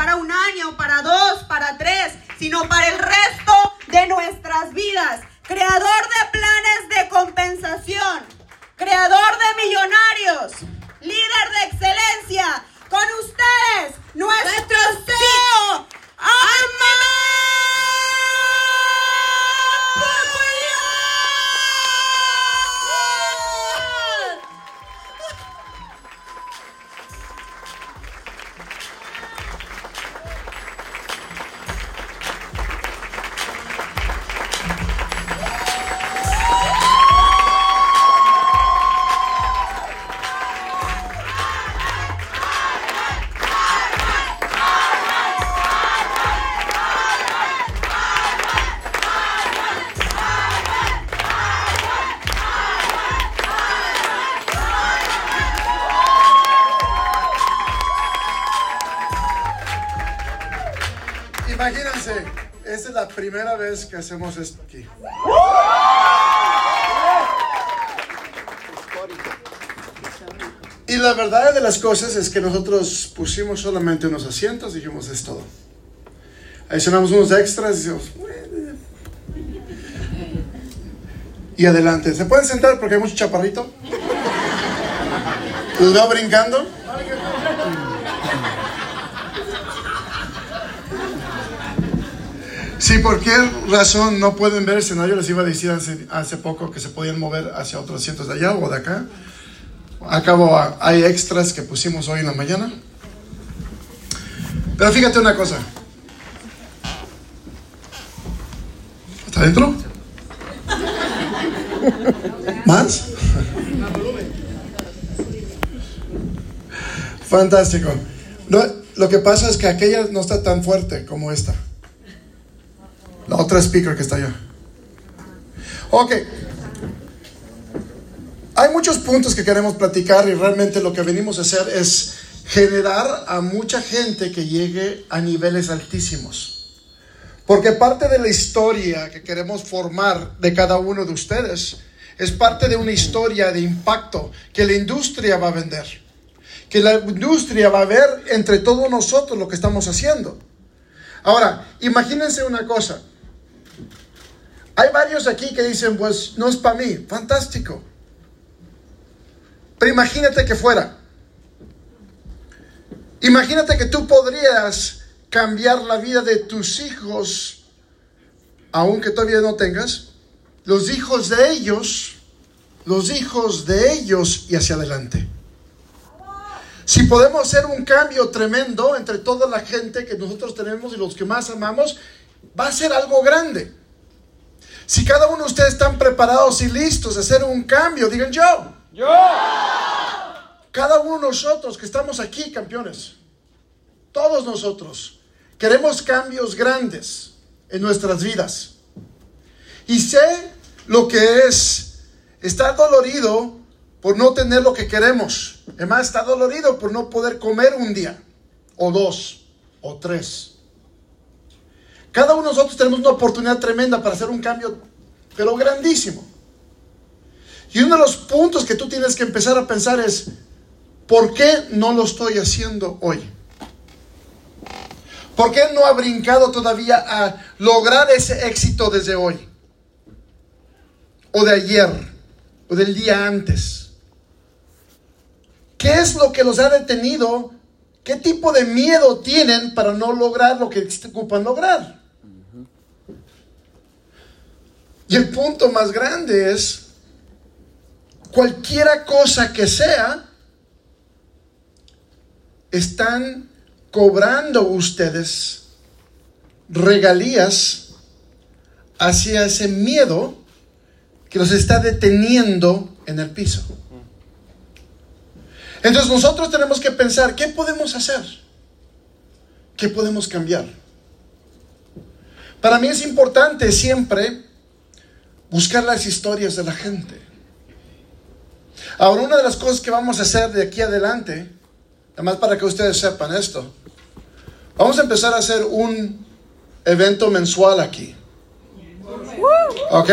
para un año, para dos, para tres, sino para el resto de nuestras vidas. Creador de planes de compensación, creador de millonarios, líder de excelencia. Que hacemos esto aquí. Y la verdad de las cosas es que nosotros pusimos solamente unos asientos dijimos, es todo. Adicionamos unos extras y y adelante. ¿Se pueden sentar porque hay mucho chaparrito? ¿Los veo brincando? Sí, ¿por qué razón no pueden verse? No, yo les iba a decir hace, poco que se podían mover hacia otros asientos de allá o de acá. Acabo, hay extras que pusimos hoy en la mañana. Pero fíjate una cosa. ¿Está adentro? ¿Más? Fantástico. No, lo que pasa es que aquella no está tan fuerte como esta. La otra speaker que está allá. Ok. Hay muchos puntos que queremos platicar y realmente lo que venimos a hacer es generar a mucha gente que llegue a niveles altísimos. Porque parte de la historia que queremos formar de cada uno de ustedes es parte de una historia de impacto que la industria va a vender. Que la industria va a ver entre todos nosotros lo que estamos haciendo. Ahora, imagínense una cosa. Hay varios aquí que dicen, pues no es para mí. Fantástico. Pero imagínate que fuera. Imagínate que tú podrías cambiar la vida de tus hijos, aunque todavía no tengas, los hijos de ellos, los hijos de ellos y hacia adelante. Si podemos hacer un cambio tremendo entre toda la gente que nosotros tenemos y los que más amamos, va a ser algo grande. Si cada uno de ustedes están preparados y listos a hacer un cambio, digan yo. Yo. Cada uno de nosotros que estamos aquí, campeones, todos nosotros, queremos cambios grandes en nuestras vidas. Y sé lo que es estar dolorido por no tener lo que queremos. Además, está dolorido por no poder comer un día, o dos, o tres. Cada uno de nosotros tenemos una oportunidad tremenda para hacer un cambio, pero grandísimo. Y uno de los puntos que tú tienes que empezar a pensar es, ¿por qué no lo estoy haciendo hoy? ¿Por qué no ha brincado todavía a lograr ese éxito desde hoy? O de ayer, o del día antes. ¿Qué es lo que los ha detenido? ¿Qué tipo de miedo tienen para no lograr lo que ocupan lograr? Y el punto más grande es, cualquiera cosa que sea, están cobrando ustedes regalías hacia ese miedo que los está deteniendo en el piso. Entonces nosotros tenemos que pensar, ¿qué podemos hacer? ¿Qué podemos cambiar? Para mí es importante siempre buscar las historias de la gente. Ahora, una de las cosas que vamos a hacer de aquí adelante, además para que ustedes sepan esto, vamos a empezar a hacer un evento mensual aquí. ¿Ok?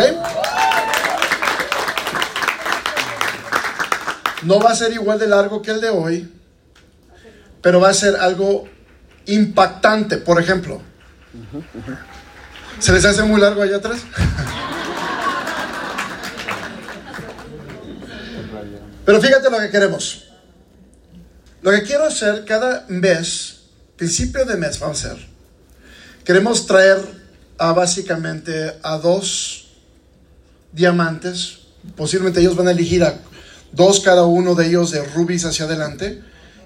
No va a ser igual de largo que el de hoy, pero va a ser algo impactante, por ejemplo. ¿Se les hace muy largo allá atrás? Pero fíjate lo que queremos. Lo que quiero hacer cada mes, principio de mes vamos a hacer, queremos traer a básicamente a dos diamantes, posiblemente ellos van a elegir a dos cada uno de ellos de rubis hacia adelante,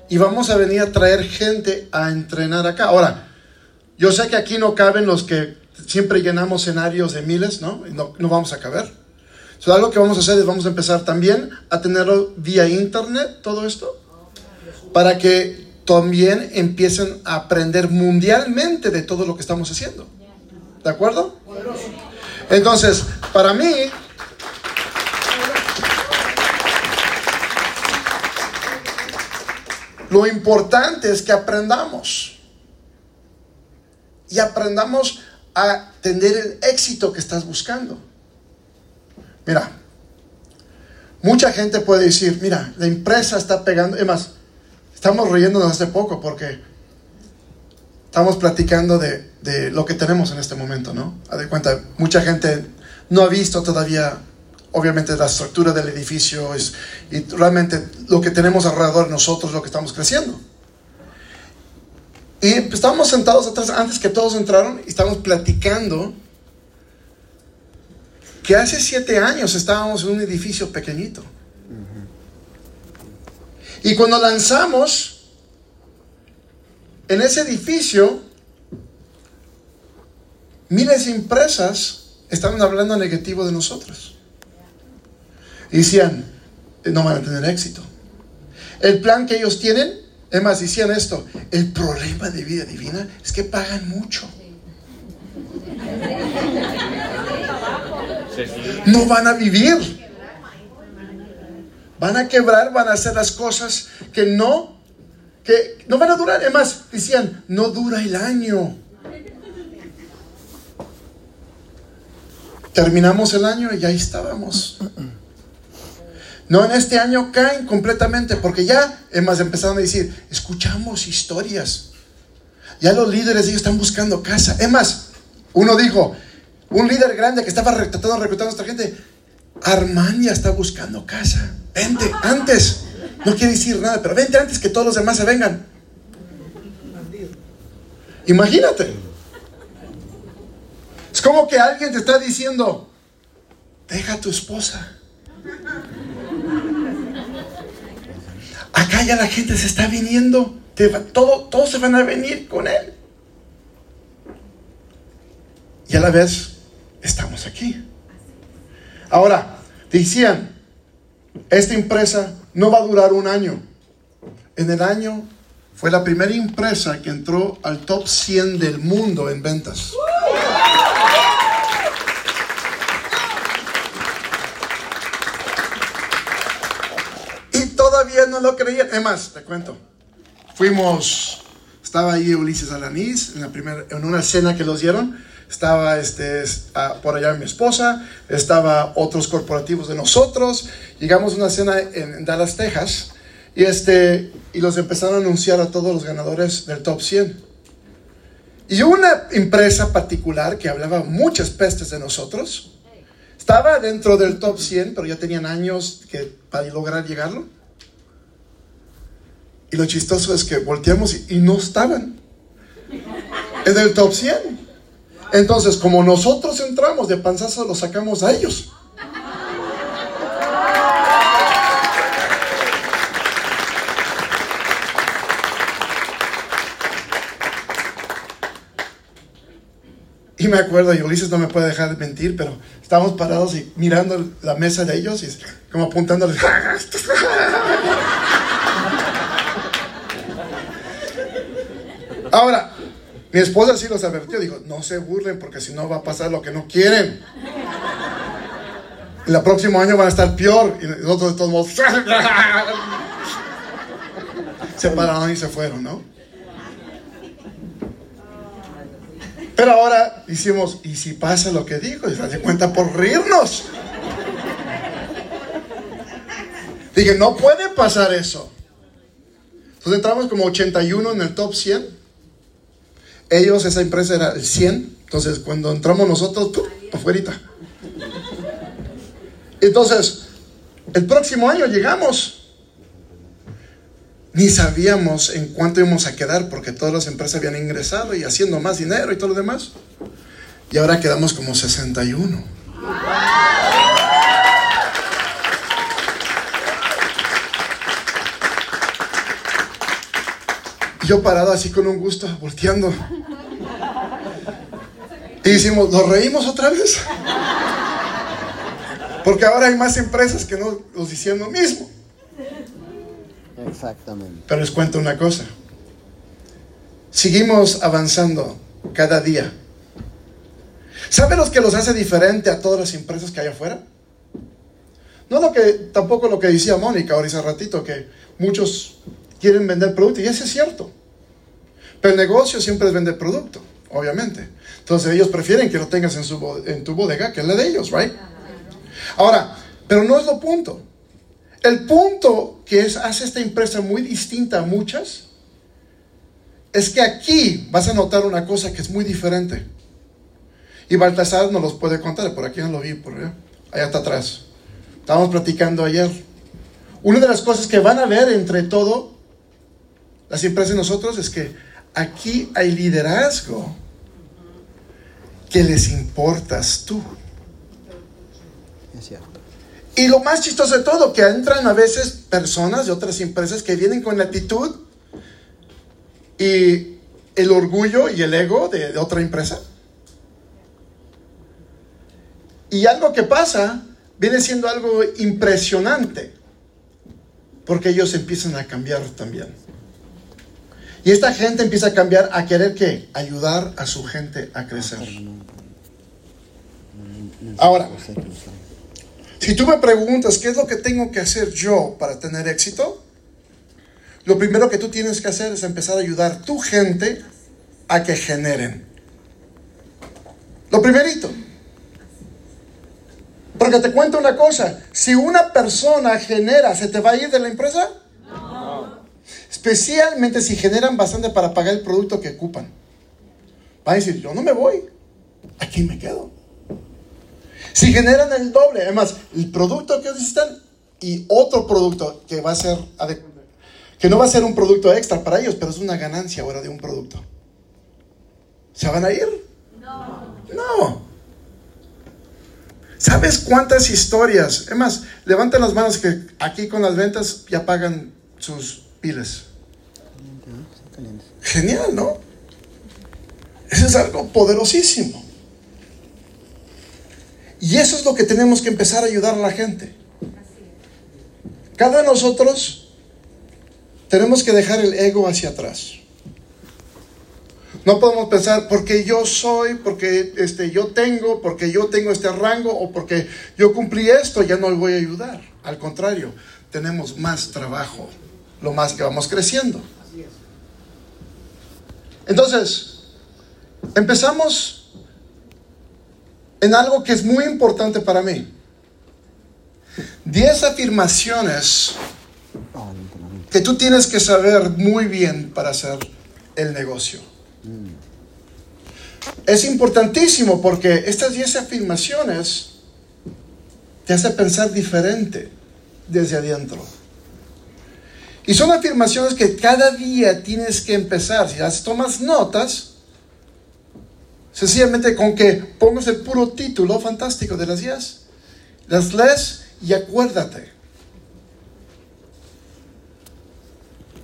y vamos a venir a traer gente a entrenar acá. Ahora, yo sé que aquí no caben los que siempre llenamos escenarios de miles, ¿no? No, no vamos a caber. So, algo que vamos a hacer es vamos a empezar también a tenerlo vía internet, todo esto, para que también empiecen a aprender mundialmente de todo lo que estamos haciendo. ¿De acuerdo? Entonces, para mí, lo importante es que aprendamos. Y aprendamos a tener el éxito que estás buscando. Mira, mucha gente puede decir, mira, la empresa está pegando, es más, estamos riéndonos hace poco porque estamos platicando de, de lo que tenemos en este momento, ¿no? A de cuenta, mucha gente no ha visto todavía, obviamente, la estructura del edificio es, y realmente lo que tenemos alrededor de nosotros, lo que estamos creciendo. Y estábamos sentados atrás antes que todos entraron y estábamos platicando que hace siete años estábamos en un edificio pequeñito. Y cuando lanzamos en ese edificio, miles de empresas estaban hablando negativo de nosotros. Y decían, no van a tener éxito. El plan que ellos tienen, es más, decían esto, el problema de vida divina es que pagan mucho. No van a vivir. Van a quebrar, van a hacer las cosas que no, que no van a durar. Es más, decían, no dura el año. Terminamos el año y ya estábamos. No, en este año caen completamente porque ya, es empezaron a decir, escuchamos historias. Ya los líderes ellos están buscando casa. Es más, uno dijo, un líder grande que estaba tratando de reclutar a nuestra gente, Armania está buscando casa. Vente, antes. No quiere decir nada, pero vente antes que todos los demás se vengan. Imagínate. Es como que alguien te está diciendo, deja a tu esposa. Acá ya la gente se está viniendo. todo, todos se van a venir con él. Y a la vez estamos aquí. Ahora, decían, esta empresa no va a durar un año. En el año fue la primera empresa que entró al top 100 del mundo en ventas. Y todavía no lo creían. Es más, te cuento. Fuimos, estaba ahí Ulises Alanís en, la primera, en una cena que los dieron estaba este, por allá mi esposa, estaba otros corporativos de nosotros, llegamos a una cena en, Dallas, Texas, y, este, y los empezaron a anunciar a todos los ganadores del top 100. Y una empresa particular que hablaba muchas pestes de nosotros, estaba dentro del top 100, pero ya tenían años que, para lograr llegarlo. Y lo chistoso es que volteamos y, y no estaban en el top 100. Entonces, como nosotros entramos de panzazo, lo sacamos a ellos. Y me acuerdo, y Ulises no me puede dejar de mentir, pero estábamos parados y mirando la mesa de ellos y como apuntándoles. Ahora, mi esposa sí los advirtió, dijo, no se burlen porque si no va a pasar lo que no quieren. El próximo año van a estar peor y nosotros de todos modos se pararon y se fueron, ¿no? Pero ahora hicimos, ¿y si pasa lo que dijo? Y se hace cuenta por rirnos. Dije, no puede pasar eso. Entonces entramos como 81 en el top 100. Ellos, esa empresa era el 100. Entonces, cuando entramos nosotros, ¡pum! Entonces, el próximo año llegamos. Ni sabíamos en cuánto íbamos a quedar porque todas las empresas habían ingresado y haciendo más dinero y todo lo demás. Y ahora quedamos como 61. Yo parado así con un gusto, volteando. Y decimos, ¿nos reímos otra vez? Porque ahora hay más empresas que no nos hicieron lo mismo. Exactamente. Pero les cuento una cosa. Seguimos avanzando cada día. ¿Saben los que los hace diferente a todas las empresas que hay afuera? No lo que, tampoco lo que decía Mónica ahora hace ratito, que muchos quieren vender producto, y eso es cierto. Pero el negocio siempre es vender producto, obviamente. Entonces ellos prefieren que lo tengas en, su, en tu bodega que la de ellos, ¿right? Ahora, pero no es lo punto. El punto que es, hace esta empresa muy distinta a muchas es que aquí vas a notar una cosa que es muy diferente. Y Baltasar nos los puede contar, por aquí no lo vi, por allá, allá está atrás. Estábamos platicando ayer. Una de las cosas que van a ver entre todo las empresas y nosotros es que aquí hay liderazgo que les importas tú. Es cierto. Y lo más chistoso de todo, que entran a veces personas de otras empresas que vienen con la actitud y el orgullo y el ego de, de otra empresa. Y algo que pasa viene siendo algo impresionante, porque ellos empiezan a cambiar también. Y esta gente empieza a cambiar a querer que ayudar a su gente a crecer. Ahora, si tú me preguntas qué es lo que tengo que hacer yo para tener éxito, lo primero que tú tienes que hacer es empezar a ayudar a tu gente a que generen. Lo primerito. Porque te cuento una cosa, si una persona genera, ¿se te va a ir de la empresa? Especialmente si generan bastante para pagar el producto que ocupan. Van a decir, yo no me voy, aquí me quedo. Si generan el doble, además, el producto que necesitan y otro producto que va a ser que no va a ser un producto extra para ellos, pero es una ganancia ahora de un producto. ¿Se van a ir? No. No. ¿Sabes cuántas historias? Es más, levanten las manos que aquí con las ventas ya pagan sus piles. Genial, ¿no? Eso es algo poderosísimo. Y eso es lo que tenemos que empezar a ayudar a la gente. Cada de nosotros tenemos que dejar el ego hacia atrás. No podemos pensar porque yo soy, porque este, yo tengo, porque yo tengo este rango o porque yo cumplí esto, ya no le voy a ayudar. Al contrario, tenemos más trabajo, lo más que vamos creciendo. Entonces, empezamos en algo que es muy importante para mí. Diez afirmaciones que tú tienes que saber muy bien para hacer el negocio. Es importantísimo porque estas 10 afirmaciones te hacen pensar diferente desde adentro. Y son afirmaciones que cada día tienes que empezar. Si las tomas notas, sencillamente con que pongas el puro título fantástico de las 10, las lees y acuérdate.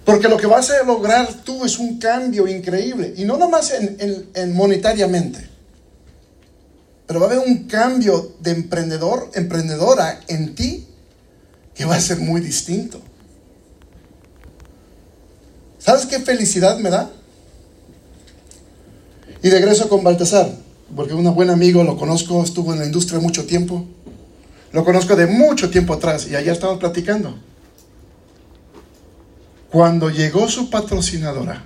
Porque lo que vas a lograr tú es un cambio increíble. Y no nomás en, en, monetariamente. Pero va a haber un cambio de emprendedor, emprendedora en ti que va a ser muy distinto. ¿Sabes qué felicidad me da? Y regreso con Baltasar, porque un buen amigo, lo conozco, estuvo en la industria mucho tiempo. Lo conozco de mucho tiempo atrás y allá estamos platicando. Cuando llegó su patrocinadora,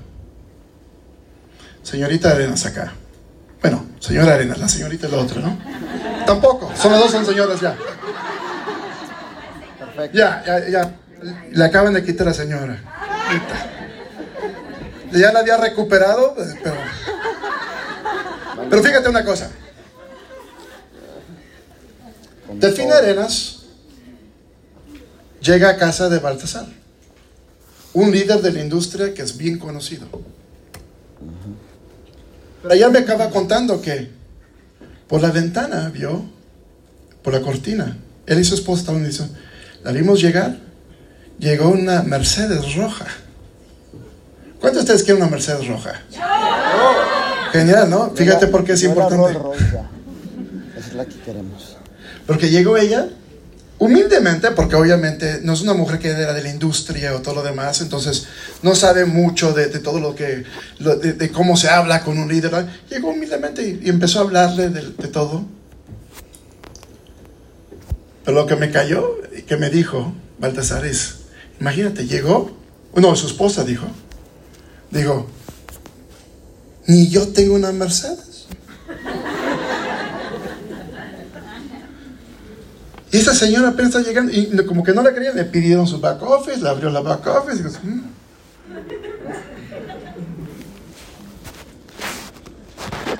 señorita Arenas acá. Bueno, señora Arenas, la señorita es la otra, ¿no? Tampoco, son las dos son señoras ya. Perfecto. Ya, ya, ya. Le acaban de quitar a la señora. Ya la había recuperado, pues, pero Pero fíjate una cosa. Delfín Arenas llega a casa de Baltasar, un líder de la industria que es bien conocido. Pero ella me acaba contando que por la ventana vio, por la cortina, él y su esposa estaban diciendo, la vimos llegar, llegó una Mercedes roja. ¿Cuántos de ustedes quieren una Mercedes roja? Genial, ¿no? Fíjate por qué es importante. Esa es la que queremos. Porque llegó ella humildemente, porque obviamente no es una mujer que era de la industria o todo lo demás, entonces no sabe mucho de, de todo lo que, lo- de, de cómo se habla con un líder. Llegó humildemente y, y empezó a hablarle de, de todo. Pero lo que me cayó y que me dijo Baltasar es, imagínate, llegó, no, su esposa dijo, digo, ni yo tengo una Mercedes. Y esa señora apenas está llegando y como que no la querían, le pidieron su back office, le abrió la back office. y digo, "Mm".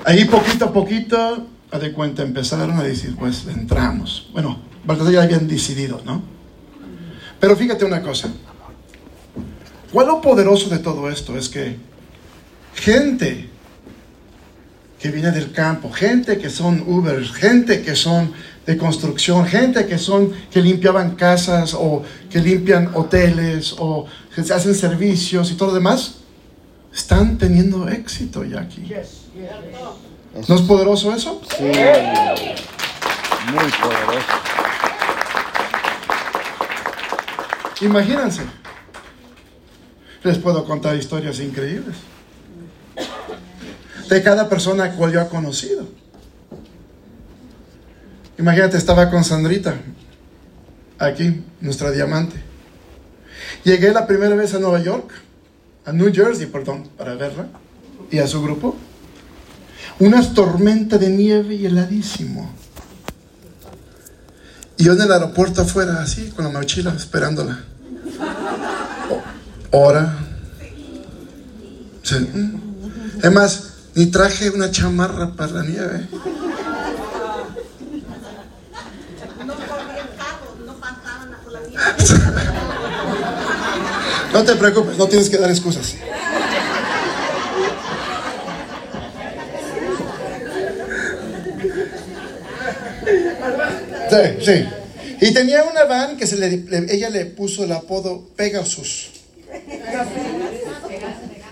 Ahí poquito a poquito, a de cuenta, empezaron a decir, pues entramos. Bueno, Baltasar ya habían decidido, ¿no? Pero fíjate una cosa. ¿Cuál lo poderoso de todo esto? Es que gente que viene del campo, gente que son Uber, gente que son de construcción, gente que son que limpiaban casas o que limpian hoteles o que se hacen servicios y todo lo demás, están teniendo éxito ya aquí. ¿No es poderoso eso? Sí. Muy poderoso. Imagínense. Les puedo contar historias increíbles. De cada persona cual yo he conocido. Imagínate, estaba con Sandrita, aquí, nuestra diamante. Llegué la primera vez a Nueva York, a New Jersey, perdón, para verla, y a su grupo. Una tormenta de nieve y heladísimo. Y yo en el aeropuerto afuera, así, con la mochila, esperándola. O- Hora. Sí. Es más, ni traje una chamarra para la nieve. No te preocupes, no tienes que dar excusas. Sí, sí. Y tenía una van que se le- ella le puso el apodo Pegasus.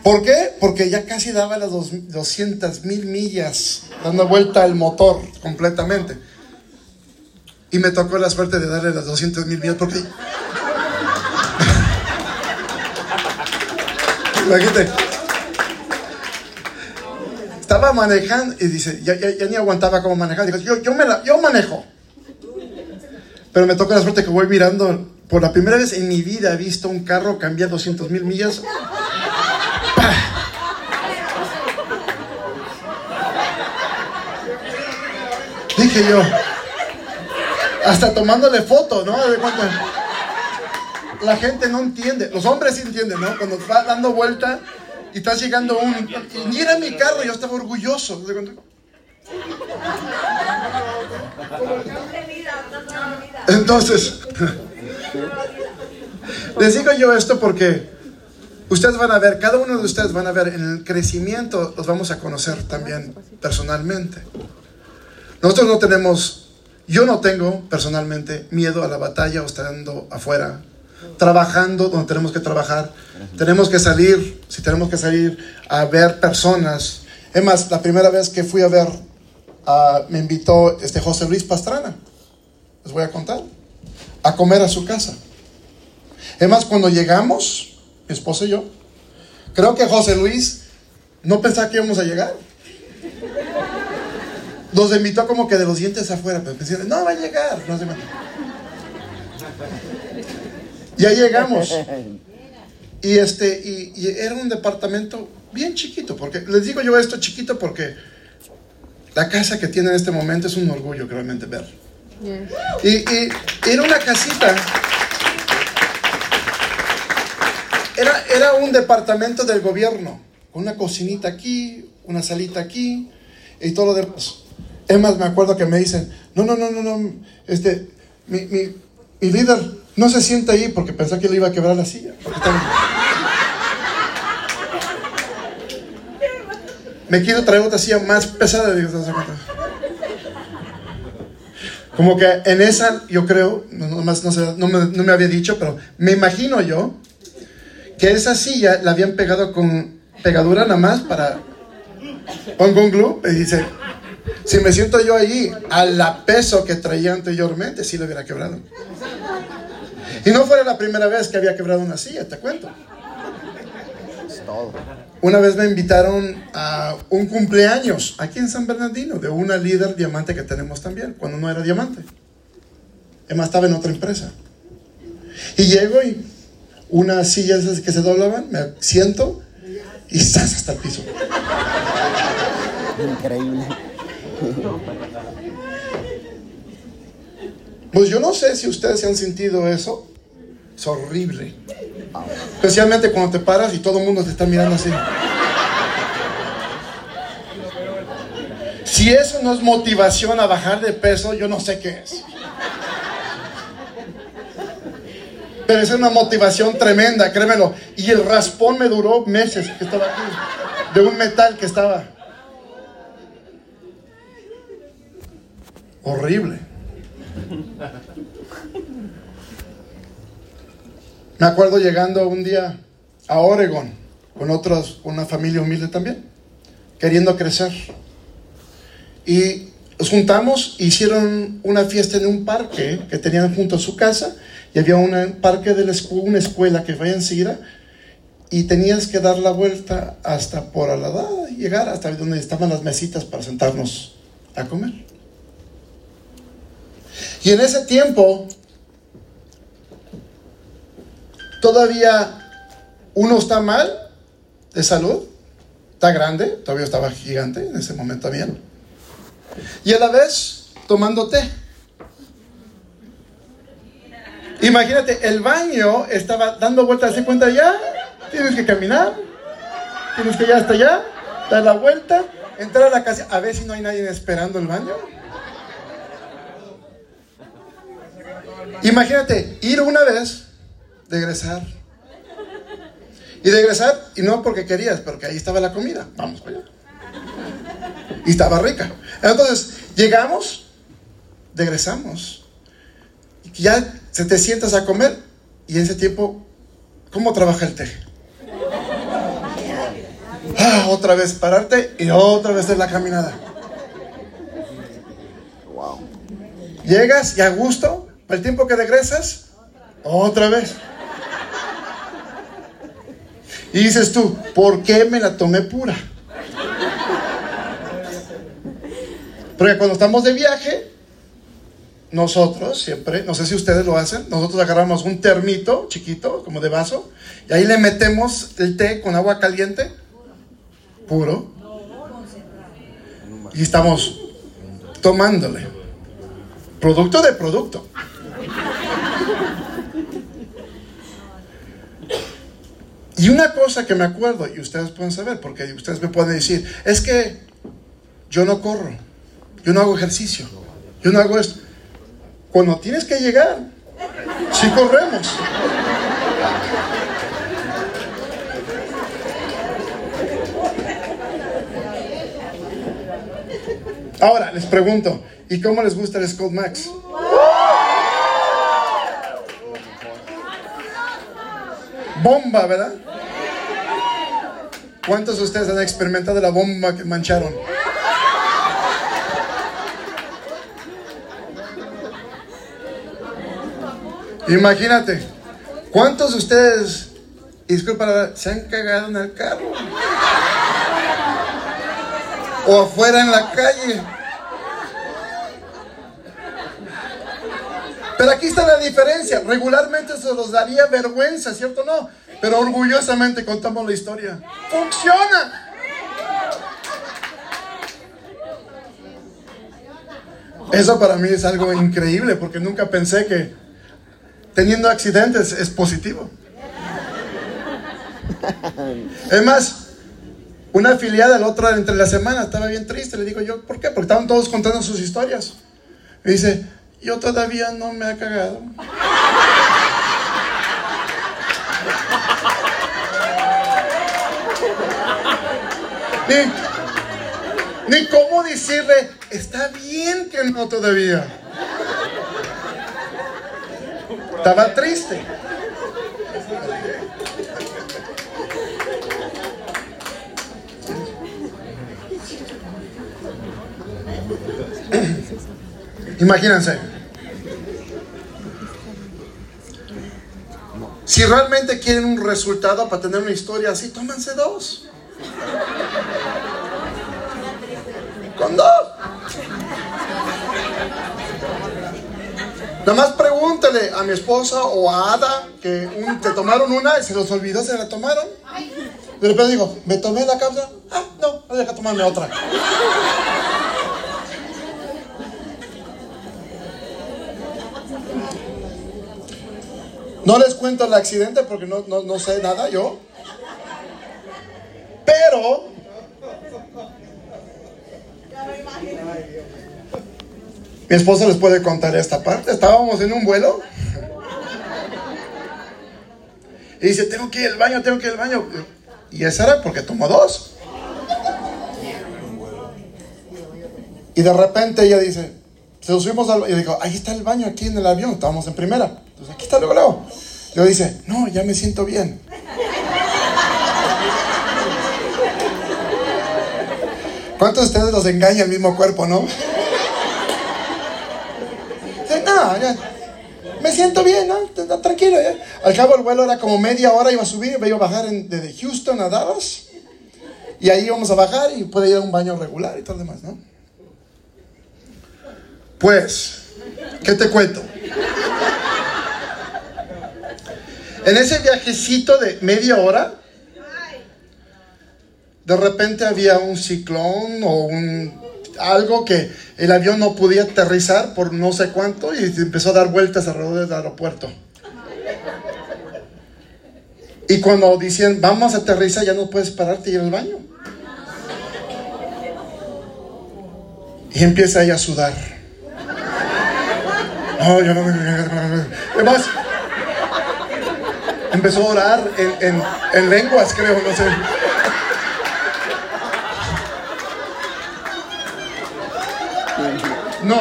¿Por qué? Porque ya casi daba las dos- 200 mil millas, dando vuelta al motor completamente. Y me tocó la suerte de darle las 200 mil millas porque... Estaba manejando y dice, ya, ya- ya ni aguantaba cómo manejar. Dijo, yo, yo, me la- yo manejo. Pero me toca la suerte que voy mirando, por la primera vez en mi vida he visto un carro cambiar 200 mil millas. Dije yo, hasta tomándole foto, ¿no? De cuenta. La gente no entiende, los hombres sí entienden, ¿no? Cuando va dando vuelta y estás llegando un... Y mira mi carro, yo estaba orgulloso. Entonces, les digo yo esto porque ustedes van a ver, cada uno de ustedes van a ver en el crecimiento, los vamos a conocer también personalmente. Nosotros no tenemos, yo no tengo personalmente miedo a la batalla o estando afuera, trabajando donde tenemos que trabajar. Tenemos que salir, si tenemos que salir a ver personas. Es más, la primera vez que fui a ver, ah, me invitó este José Luis Pastrana les voy a contar, a comer a su casa. Es más, cuando llegamos, mi esposa y yo, creo que José Luis no pensaba que íbamos a llegar. Nos invitó como que de los dientes afuera, pero pensé, no va a llegar. No sé, ya llegamos. Y este, y era un departamento bien chiquito, porque les digo yo esto chiquito porque la casa que tiene en este momento es un orgullo realmente ver. Y, y era una casita. Era, era un departamento del gobierno, con una cocinita aquí, una salita aquí. y todo lo demás. Es más, me acuerdo que me dicen, no, no, no, no, no, este, mi, mi, mi líder no se sienta ahí porque pensé que le iba a quebrar la silla. Me quiero traer otra silla más pesada. digo. Como que en esa, yo creo, no, no sé, no, me, no me había dicho, pero me imagino yo que esa silla la habían pegado con pegadura nada más para con con glue. Y dice, si me siento yo ahí a la peso que traía anteriormente, sí lo hubiera quebrado. Y no fuera la primera vez que había quebrado una silla, te cuento. Todo. Una vez me invitaron a un cumpleaños aquí en San Bernardino de una líder diamante que tenemos también, cuando no era diamante. Además estaba en otra empresa. Y llego y unas sillas que se doblaban, me siento y ¡zas! hasta el piso. Increíble. Pues yo no sé si ustedes se han sentido eso. Es horrible. Especialmente cuando te paras y todo el mundo te está mirando así. Si eso no es motivación a bajar de peso, yo no sé qué es. Pero es una motivación tremenda, créemelo. Y el raspón me duró meses que estaba aquí. De un metal que estaba. Horrible. Me acuerdo llegando un día a Oregon con otros, una familia humilde también, queriendo crecer. Y nos juntamos, hicieron una fiesta en un parque que tenían junto a su casa y había un parque de la escu- una escuela que fue enseguida y tenías que dar la vuelta hasta por Aladá, llegar hasta donde estaban las mesitas para sentarnos a comer. Y en ese tiempo, todavía uno está mal de salud, está grande, todavía estaba gigante en ese momento también, y a la vez tomando té. Imagínate, el baño estaba dando vueltas, ¿se cuenta ya? Tienes que caminar, tienes que ir hasta allá, dar la vuelta, entrar a la casa, a ver si no hay nadie esperando el baño. Imagínate, ir una vez, regresar. Y regresar, y no porque querías, porque ahí estaba la comida. Vamos para allá. Y estaba rica. Entonces, llegamos, regresamos. Y ya se te sientas a comer, y en ese tiempo, ¿cómo trabaja el té? Ah, otra vez pararte y otra vez en la caminada. Wow. Llegas y a gusto, el tiempo que regresas, otra vez. Y dices tú, ¿por qué me la tomé pura? Porque cuando estamos de viaje, nosotros siempre, no sé si ustedes lo hacen, nosotros agarramos un termito chiquito, como de vaso, y ahí le metemos el té con agua caliente, puro, y estamos tomándole. Producto de producto. Y una cosa que me acuerdo, y ustedes pueden saber, porque ustedes me pueden decir, es que yo no corro, yo no hago ejercicio, yo no hago esto. Cuando tienes que llegar, sí corremos. Ahora, les pregunto, ¿y cómo les gusta el Scott Max? Bomba, ¿verdad? ¿Cuántos de ustedes han experimentado la bomba que mancharon? Imagínate, ¿cuántos de ustedes, disculpa, se han cagado en el carro? O afuera en la calle. Pero aquí está la diferencia. Regularmente se nos daría vergüenza, ¿cierto no? Pero orgullosamente contamos la historia. ¡Funciona! Eso para mí es algo increíble porque nunca pensé que teniendo accidentes es positivo. Es más, Una afiliada, la otra entre la semana, estaba bien triste. Le digo yo, ¿por qué? Porque estaban todos contando sus historias. Me dice, yo todavía no me ha cagado. Ni, ni cómo decirle, está bien que no todavía. Estaba triste. Imagínense. Si realmente quieren un resultado para tener una historia así, tómense dos. Con dos. Nada más pregúntele a mi esposa o a Ada que te tomaron una y se los olvidó, se la tomaron. De repente digo, ¿me tomé la causa? Ah, no, voy a tomarme otra. No les cuento el accidente porque no, no, no sé nada yo. Pero mi esposa les puede contar esta parte. Estábamos en un vuelo. Y dice, tengo que ir al baño, tengo que ir al baño. Y esa era porque tomó dos. Y de repente ella dice, se subimos al Y yo digo, ahí está el baño aquí en el avión. Estábamos en primera. Entonces aquí está luego, luego. Yo dice, no, ya me siento bien. ¿Cuántos de ustedes los engaña el mismo cuerpo, no? No, me siento bien, ¿no? Tranquilo, ya. Al cabo el vuelo era como media hora, iba a subir, iba a bajar desde Houston a Dallas. Y ahí íbamos a bajar y puede ir a un baño regular y todo lo demás, ¿no? Pues, ¿qué te cuento? En ese viajecito de media hora, de repente había un ciclón o un algo que el avión no podía aterrizar por no sé cuánto y empezó a dar vueltas alrededor del aeropuerto. Y cuando decían, vamos a aterrizar, ya no puedes pararte y ir al baño. Y empieza ella a sudar. Yo no. Además, empezó a orar en, en- en lenguas, creo, no sé. No.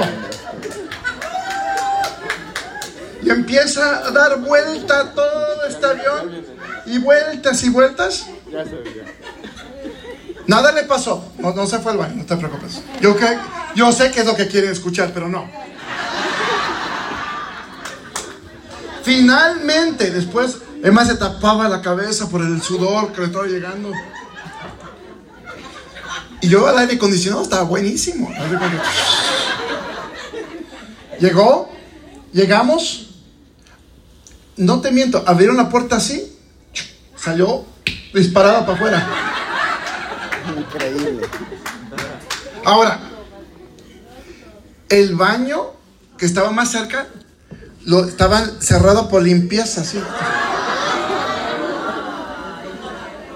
Y empieza a dar vuelta todo este avión. Y vueltas y vueltas. Nada le pasó. No, no se fue al baño, no te preocupes. Yo, que, yo sé que es lo que quieren escuchar, pero no. Finalmente, después, Emma se tapaba la cabeza por el sudor que le estaba llegando. Y yo al aire acondicionado estaba buenísimo. Llegó, llegamos, no te miento, abrieron la puerta así, salió disparada para afuera. Increíble. Ahora, el baño que estaba más cerca, lo estaban cerrado por limpieza, así.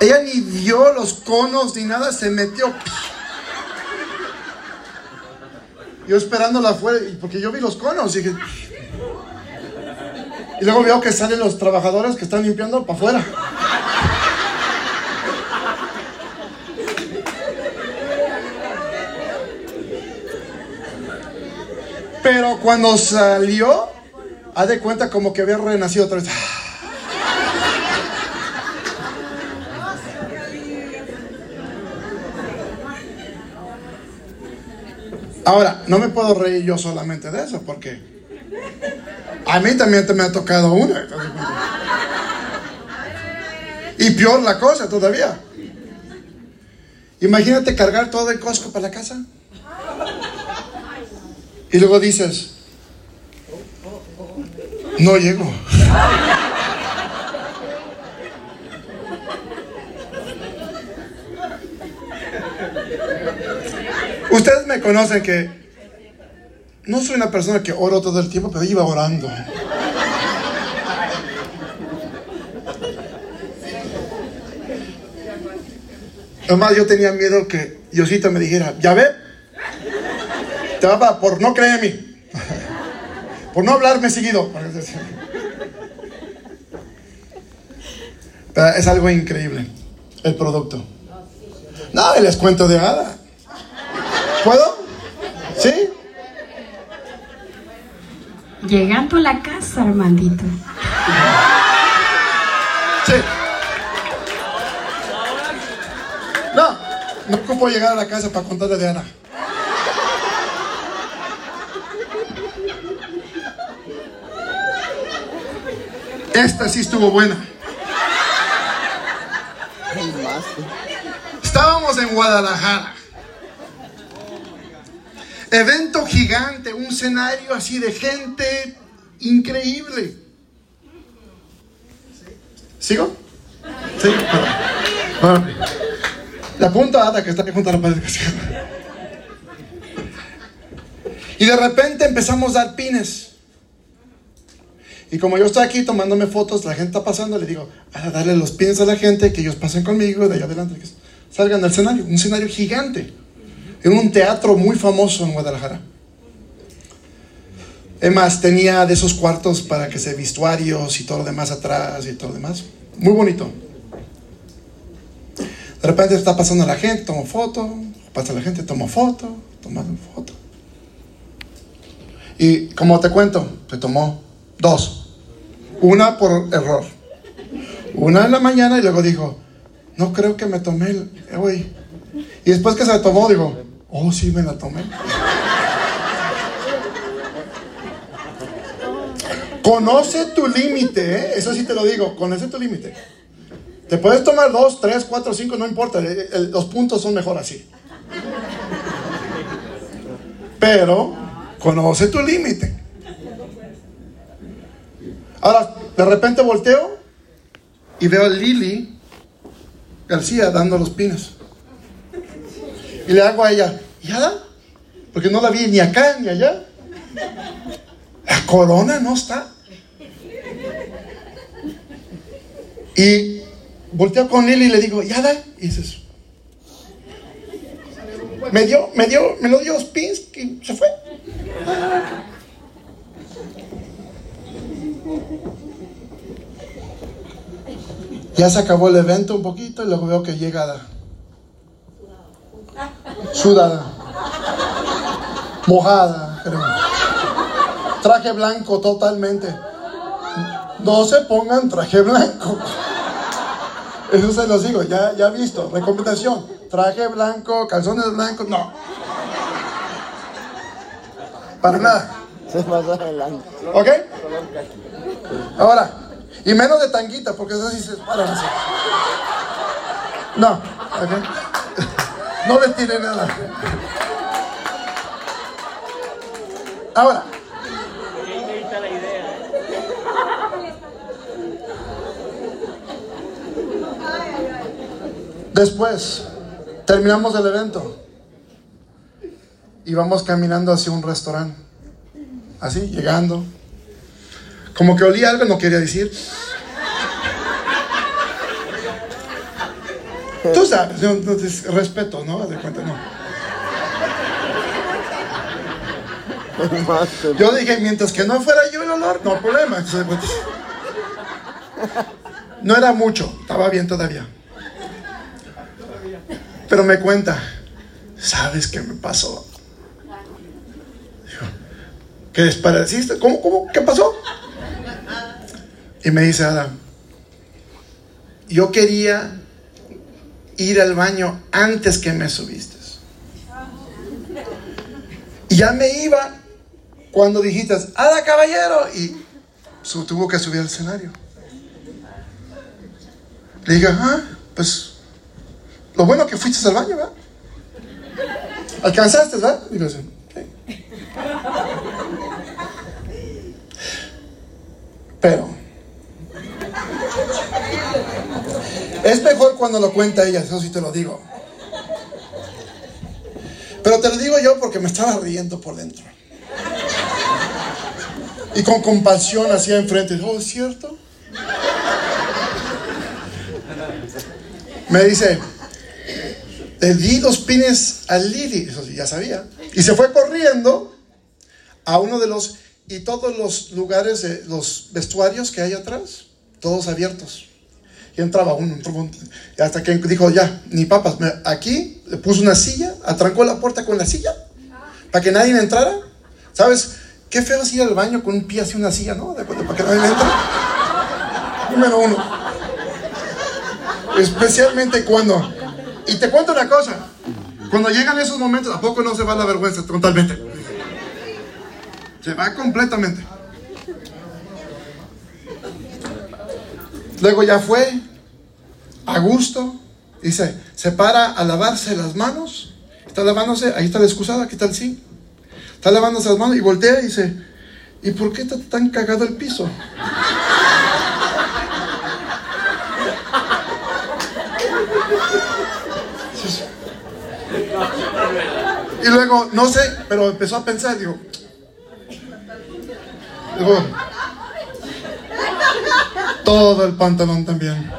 Ella ni vio los conos ni nada, se metió. Yo esperándola afuera, porque yo vi los conos, y dije. Y luego veo que salen los trabajadores que están limpiando para afuera. Pero cuando salió, haz de cuenta como que había renacido otra vez. Ahora, no me puedo reír yo solamente de eso, porque a mí también te me ha tocado una. Y peor la cosa todavía. Imagínate cargar todo el Costco para la casa. Y luego dices, no llego. Ustedes me conocen que no soy una persona que oro todo el tiempo, pero iba orando. Además, yo tenía miedo que Diosito me dijera, ya ve, te va por no creer en mí, por no hablarme seguido. Pero es algo increíble, el producto. No, les cuento de nada. ¿Puedo? ¿Sí? Llegando a la casa, Armandito. Sí. No, no ocupo llegar a la casa para contarle de Ana. Esta sí estuvo buena. Estábamos en Guadalajara. Evento gigante, un escenario así de gente increíble. ¿Sigo? Sí. Bueno, le apunto a Ada que está junto a la pared. Y de repente empezamos a dar pines. Y como yo estoy aquí tomándome fotos, la gente está pasando, le digo, a darle los pines a la gente, que ellos pasen conmigo de allá adelante, salgan del escenario. Un escenario gigante. En un teatro muy famoso en Guadalajara. Además, tenía de esos cuartos para que se vestuarios y todo lo demás atrás y todo lo demás. Muy bonito. De repente está pasando la gente, tomo foto, pasa la gente, tomo foto, tomando foto. Y como te cuento, se tomó dos. Una por error. Una en la mañana y luego dijo, no creo que me tomé el hoy. Y después que se tomó, digo, oh, sí me la tomé. Conoce tu límite, ¿eh? eso sí te lo digo, conoce tu límite. Te puedes tomar dos, tres, cuatro, cinco, no importa, los puntos son mejor así. Pero conoce tu límite. Ahora, de repente volteo y veo a Lili García dando los pinos. Y le hago a ella, ¿ya? Porque no la vi ni acá ni allá. La corona no está. Y volteo con él y le digo, ya da. Y dices, me dio, me dio, me lo dio los pins y se fue. Ya se acabó el evento un poquito y luego veo que llega sudada, mojada, traje blanco totalmente. No se pongan traje blanco. Eso se los digo, ya, ya visto. Recomendación, traje blanco, calzones blancos, no. Para nada. ¿Ok? Ahora, y menos de tanguita, porque eso sí se para. No, No le tire nada. Ahora. Después, terminamos el evento y vamos caminando hacia un restaurante. Así, llegando. Como que olía algo, no quería decir. Tú sabes, respeto, ¿no? De cuenta, no. Yo dije, mientras que no fuera yo el olor, no problema. No era mucho, estaba bien todavía. Pero me cuenta, ¿sabes qué me pasó? ¿Qué despareciste? ¿Cómo, cómo? ¿Qué pasó? Y me dice Adam, yo quería ir al baño antes que me subiste. Y ya me iba cuando dijiste, Ada caballero, y tuvo que subir al escenario. Le dije, ah, pues lo bueno que fuiste al baño, ¿verdad? ¿Alcanzaste, verdad? Y yo, Pero es mejor cuando lo cuenta ella, eso sí te lo digo. Pero te lo digo yo porque me estaba riendo por dentro. Y con compasión hacía enfrente, oh, ¿es cierto? Me dice, le di los pines al Lili, eso sí, ya sabía. Y se fue corriendo a uno de los, y todos los lugares, de los vestuarios que hay atrás, todos abiertos. Y entraba uno, entraba uno, hasta que dijo, ya, ni papas, aquí le puso una silla, atrancó la puerta con la silla, para que nadie entrara. ¿Sabes? Qué feo es ir al baño con un pie así una silla, ¿no? De para que nadie entre. Número uno. Especialmente cuando... Y te cuento una cosa. Cuando llegan esos momentos, ¿a poco no se va la vergüenza totalmente? Se va completamente. Luego ya fue, a gusto, dice, se para a lavarse las manos. Está lavándose, ahí está la excusada, aquí está el sí. Está lavándose las manos y voltea y dice, ¿y por qué está tan cagado el piso? Y luego, no sé, pero empezó a pensar, digo, digo, todo el pantalón también.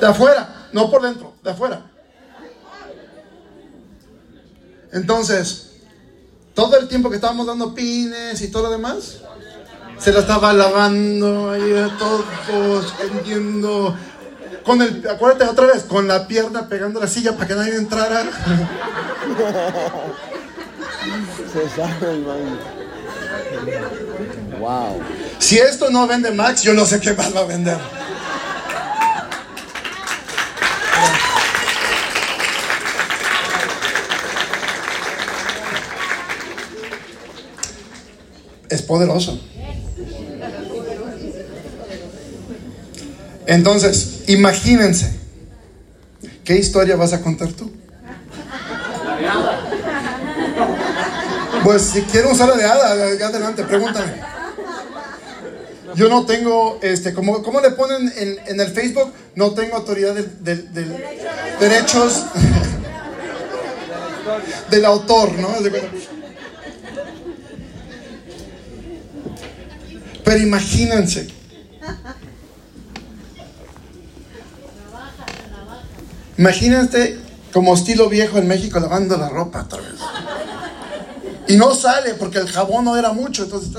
De afuera, no por dentro, de afuera. Entonces, todo el tiempo que estábamos dando pines y todo lo demás, se la estaba lavando ahí a todos, vendiendo. Con el, acuérdate otra vez, con la pierna pegando la silla para que nadie entrara. Se sabe baño. Wow. Si esto no vende Max, yo no sé qué más va a vender. Es poderoso. Entonces, imagínense, ¿qué historia vas a contar tú? Pues si quiero usar la de hada, adelante, pregúntame. Yo no tengo, este, como, ¿cómo le ponen en, en el Facebook? No tengo autoridad del, del- del- derechos del autor, ¿no? Pero imagínense. Imagínate como estilo viejo en México lavando la ropa otra vez. Y no sale porque el jabón no era mucho, entonces...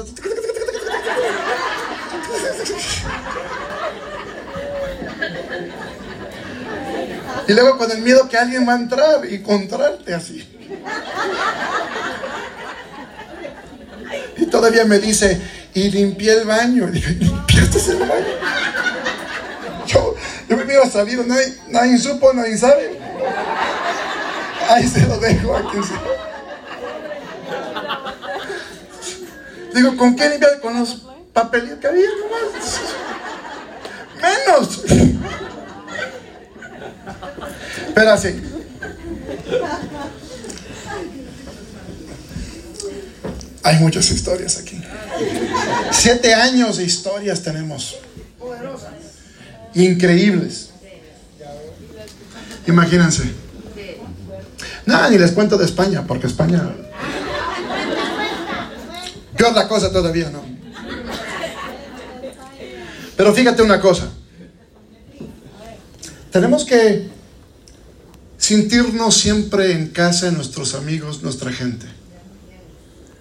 Y luego con el miedo que alguien va a entrar y encontrarte así. Y todavía me dice, y limpié el baño. Y dije, ¿limpiaste el baño? Yo, yo me hubiera sabido, nadie, nadie supo, nadie sabe. Ahí se lo dejo a. Digo, ¿con qué limpiar? Con los papelitos que había nomás. Menos. Así. Hay muchas historias aquí. Siete años de historias tenemos. Increíbles. Imagínense. Nada, ni les cuento de España, porque España... Peor la cosa todavía, ¿no? Pero fíjate una cosa. Tenemos que sentirnos siempre en casa de nuestros amigos, nuestra gente.